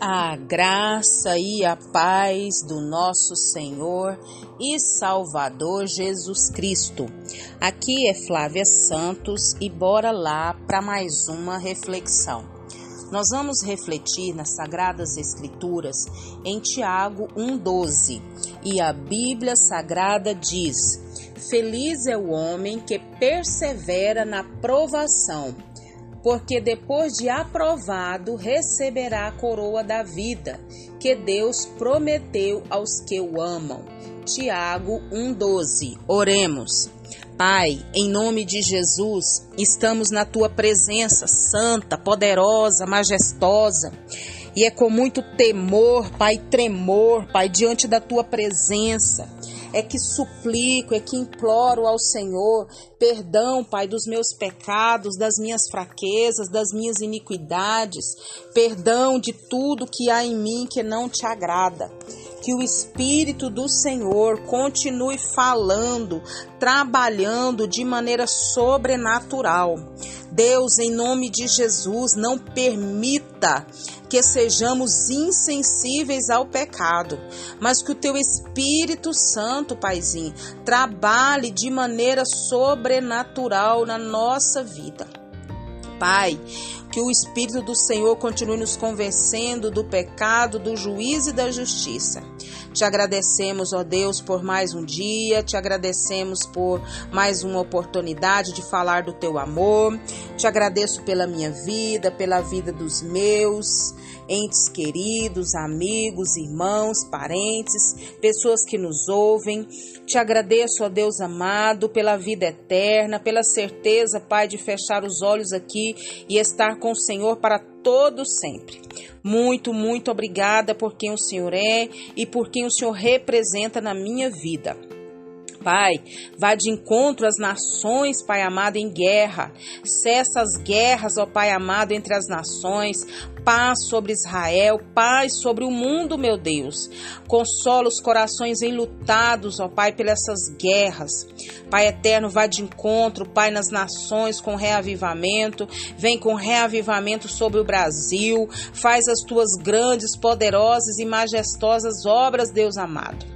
A graça e a paz do nosso Senhor e Salvador Jesus Cristo. Aqui é Flávia Santos e bora lá para mais uma reflexão. Nós vamos refletir nas Sagradas Escrituras em Tiago 1,12 e a Bíblia Sagrada diz: Feliz é o homem que persevera na provação porque depois de aprovado receberá a coroa da vida que Deus prometeu aos que o amam. Tiago 1:12. Oremos. Pai, em nome de Jesus, estamos na tua presença santa, poderosa, majestosa. E é com muito temor, Pai, tremor, Pai, diante da tua presença é que suplico, é que imploro ao Senhor perdão, Pai, dos meus pecados, das minhas fraquezas, das minhas iniquidades, perdão de tudo que há em mim que não te agrada. Que o Espírito do Senhor continue falando, trabalhando de maneira sobrenatural. Deus, em nome de Jesus, não permita que sejamos insensíveis ao pecado, mas que o teu Espírito Santo, Paizinho, trabalhe de maneira sobrenatural na nossa vida. Pai, que o Espírito do Senhor continue nos convencendo do pecado, do juízo e da justiça. Te agradecemos, ó Deus, por mais um dia, te agradecemos por mais uma oportunidade de falar do teu amor. Te agradeço pela minha vida, pela vida dos meus entes queridos, amigos, irmãos, parentes, pessoas que nos ouvem. Te agradeço, ó Deus amado, pela vida eterna, pela certeza, Pai, de fechar os olhos aqui e estar com o Senhor para todo sempre. Muito, muito obrigada por quem o Senhor é e por quem o Senhor representa na minha vida. Pai, vá de encontro às nações, Pai amado, em guerra. Cessa as guerras, ó Pai amado, entre as nações. Paz sobre Israel, paz sobre o mundo, meu Deus. Consola os corações enlutados, ó Pai, pelas essas guerras. Pai eterno, vá de encontro, Pai, nas nações com reavivamento. Vem com reavivamento sobre o Brasil. Faz as tuas grandes, poderosas e majestosas obras, Deus amado.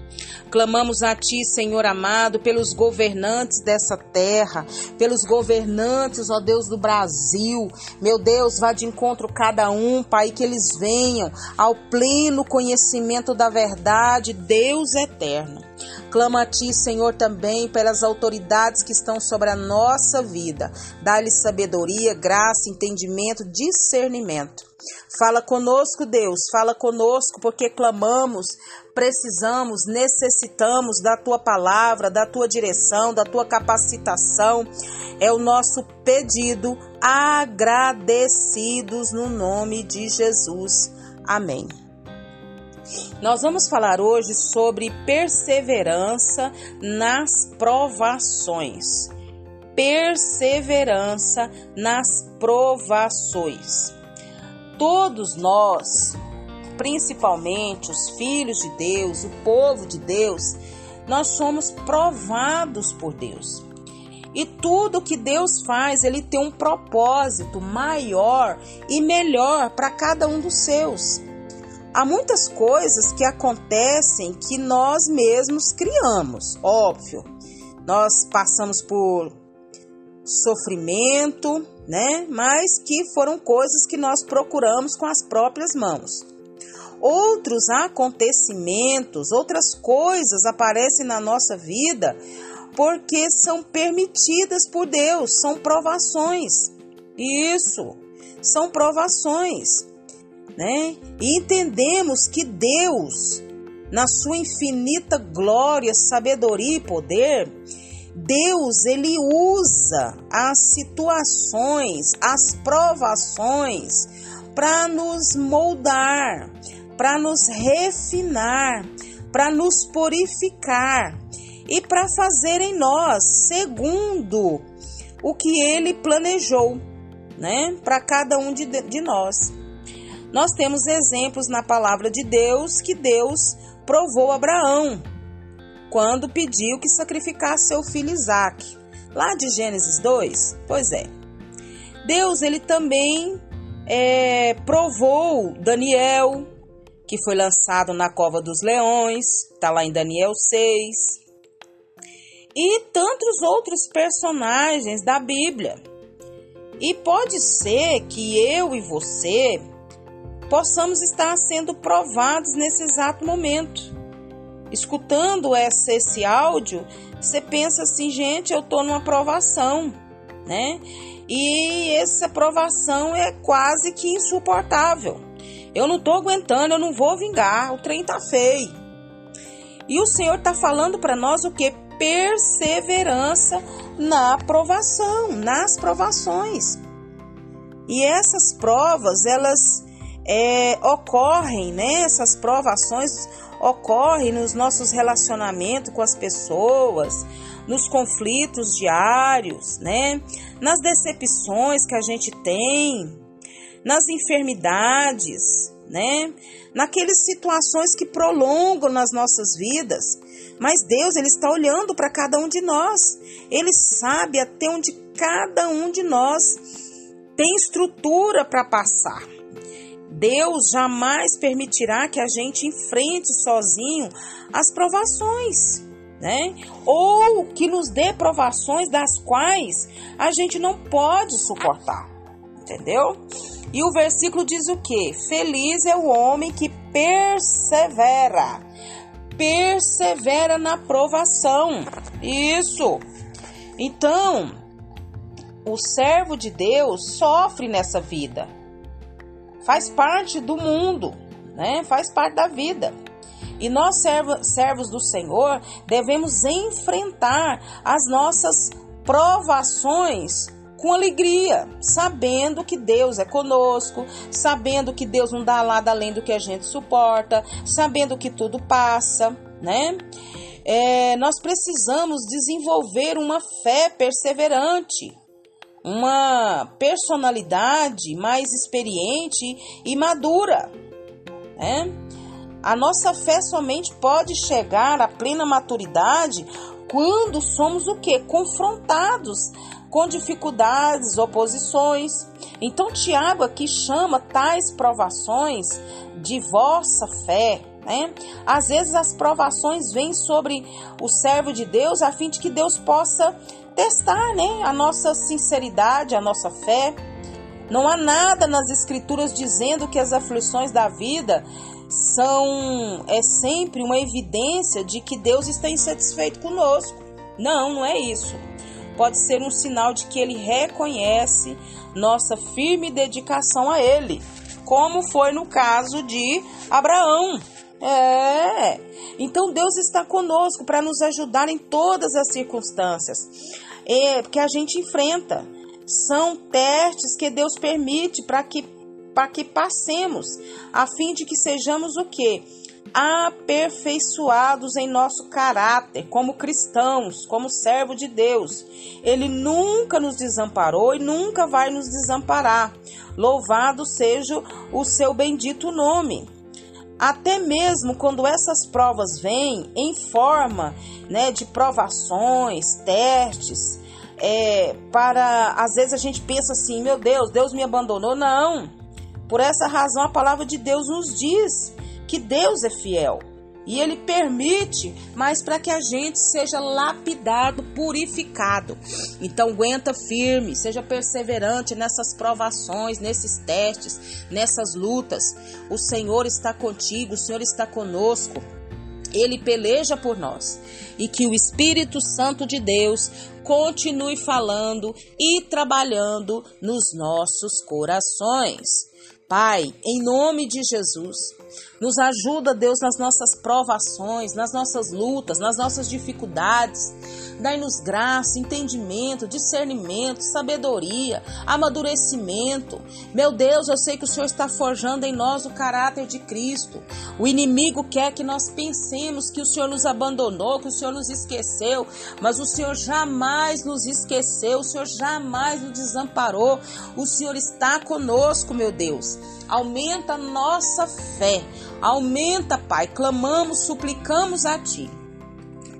Clamamos a Ti, Senhor amado, pelos governantes dessa terra, pelos governantes, ó Deus do Brasil. Meu Deus, vá de encontro cada um, Pai, que eles venham ao pleno conhecimento da verdade, Deus eterno. Clama a Ti, Senhor, também pelas autoridades que estão sobre a nossa vida. Dá-lhes sabedoria, graça, entendimento, discernimento. Fala conosco, Deus, fala conosco, porque clamamos, precisamos, necessitamos da tua palavra, da tua direção, da tua capacitação. É o nosso pedido, agradecidos no nome de Jesus. Amém. Nós vamos falar hoje sobre perseverança nas provações. Perseverança nas provações. Todos nós, principalmente os filhos de Deus, o povo de Deus, nós somos provados por Deus. E tudo que Deus faz, ele tem um propósito maior e melhor para cada um dos seus. Há muitas coisas que acontecem que nós mesmos criamos, óbvio. Nós passamos por sofrimento, né? Mas que foram coisas que nós procuramos com as próprias mãos. Outros acontecimentos, outras coisas aparecem na nossa vida porque são permitidas por Deus, são provações. Isso, são provações, né? E entendemos que Deus, na sua infinita glória, sabedoria e poder, Deus ele usa as situações, as provações para nos moldar, para nos refinar, para nos purificar e para fazer em nós segundo o que ele planejou, né, para cada um de, de nós. Nós temos exemplos na palavra de Deus que Deus provou Abraão quando pediu que sacrificasse seu filho Isaac. Lá de Gênesis 2? Pois é. Deus, ele também é, provou Daniel, que foi lançado na cova dos leões, está lá em Daniel 6, e tantos outros personagens da Bíblia. E pode ser que eu e você possamos estar sendo provados nesse exato momento. Escutando esse, esse áudio, você pensa assim, gente, eu estou numa provação, né? E essa provação é quase que insuportável. Eu não estou aguentando, eu não vou vingar, o trem tá feio. E o Senhor está falando para nós o que? Perseverança na provação, nas provações. E essas provas, elas é, ocorrem, né? Essas provações ocorrem nos nossos relacionamentos com as pessoas, nos conflitos diários, né? Nas decepções que a gente tem, nas enfermidades, né? Naquelas situações que prolongam nas nossas vidas. Mas Deus, ele está olhando para cada um de nós. Ele sabe até onde cada um de nós tem estrutura para passar. Deus jamais permitirá que a gente enfrente sozinho as provações, né? Ou que nos dê provações das quais a gente não pode suportar, entendeu? E o versículo diz o que? Feliz é o homem que persevera, persevera na provação. Isso. Então, o servo de Deus sofre nessa vida faz parte do mundo, né? Faz parte da vida. E nós, servos do Senhor, devemos enfrentar as nossas provações com alegria, sabendo que Deus é conosco, sabendo que Deus não dá nada além do que a gente suporta, sabendo que tudo passa, né? É, nós precisamos desenvolver uma fé perseverante, uma personalidade mais experiente e madura. Né? A nossa fé somente pode chegar à plena maturidade quando somos o que? Confrontados com dificuldades, oposições. Então, Tiago aqui chama tais provações de vossa fé. Né? Às vezes as provações vêm sobre o servo de Deus a fim de que Deus possa testar, né, a nossa sinceridade, a nossa fé. Não há nada nas escrituras dizendo que as aflições da vida são é sempre uma evidência de que Deus está insatisfeito conosco. Não, não é isso. Pode ser um sinal de que ele reconhece nossa firme dedicação a ele, como foi no caso de Abraão. É. Então Deus está conosco para nos ajudar em todas as circunstâncias é, que a gente enfrenta. São testes que Deus permite para que, que passemos, a fim de que sejamos o quê? Aperfeiçoados em nosso caráter, como cristãos, como servo de Deus. Ele nunca nos desamparou e nunca vai nos desamparar. Louvado seja o seu bendito nome até mesmo quando essas provas vêm em forma né, de provações, testes, é, para às vezes a gente pensa assim, meu Deus, Deus me abandonou. Não. Por essa razão a palavra de Deus nos diz que Deus é fiel. E ele permite, mas para que a gente seja lapidado, purificado. Então aguenta firme, seja perseverante nessas provações, nesses testes, nessas lutas. O Senhor está contigo, o Senhor está conosco. Ele peleja por nós e que o Espírito Santo de Deus continue falando e trabalhando nos nossos corações. Pai, em nome de Jesus, nos ajuda, Deus, nas nossas provações, nas nossas lutas, nas nossas dificuldades. Dai-nos graça, entendimento, discernimento, sabedoria, amadurecimento. Meu Deus, eu sei que o Senhor está forjando em nós o caráter de Cristo. O inimigo quer que nós pensemos que o Senhor nos abandonou, que o Senhor nos esqueceu, mas o Senhor jamais nos esqueceu, o Senhor jamais nos desamparou. O Senhor está conosco, meu Deus. Aumenta a nossa fé. Aumenta, Pai. Clamamos, suplicamos a Ti.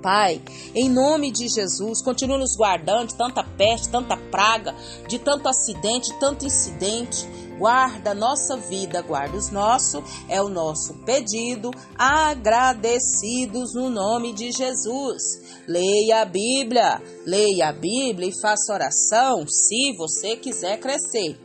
Pai, em nome de Jesus, continua nos guardando de tanta peste, tanta praga, de tanto acidente, tanto incidente. guarda a nossa vida, guarda os nossos, é o nosso pedido, agradecidos no nome de Jesus. Leia a Bíblia, leia a Bíblia e faça oração se você quiser crescer.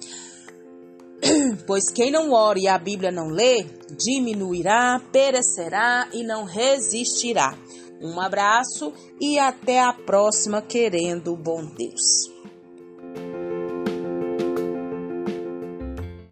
Pois quem não ora e a Bíblia não lê, diminuirá, perecerá e não resistirá. Um abraço e até a próxima, querendo o bom Deus.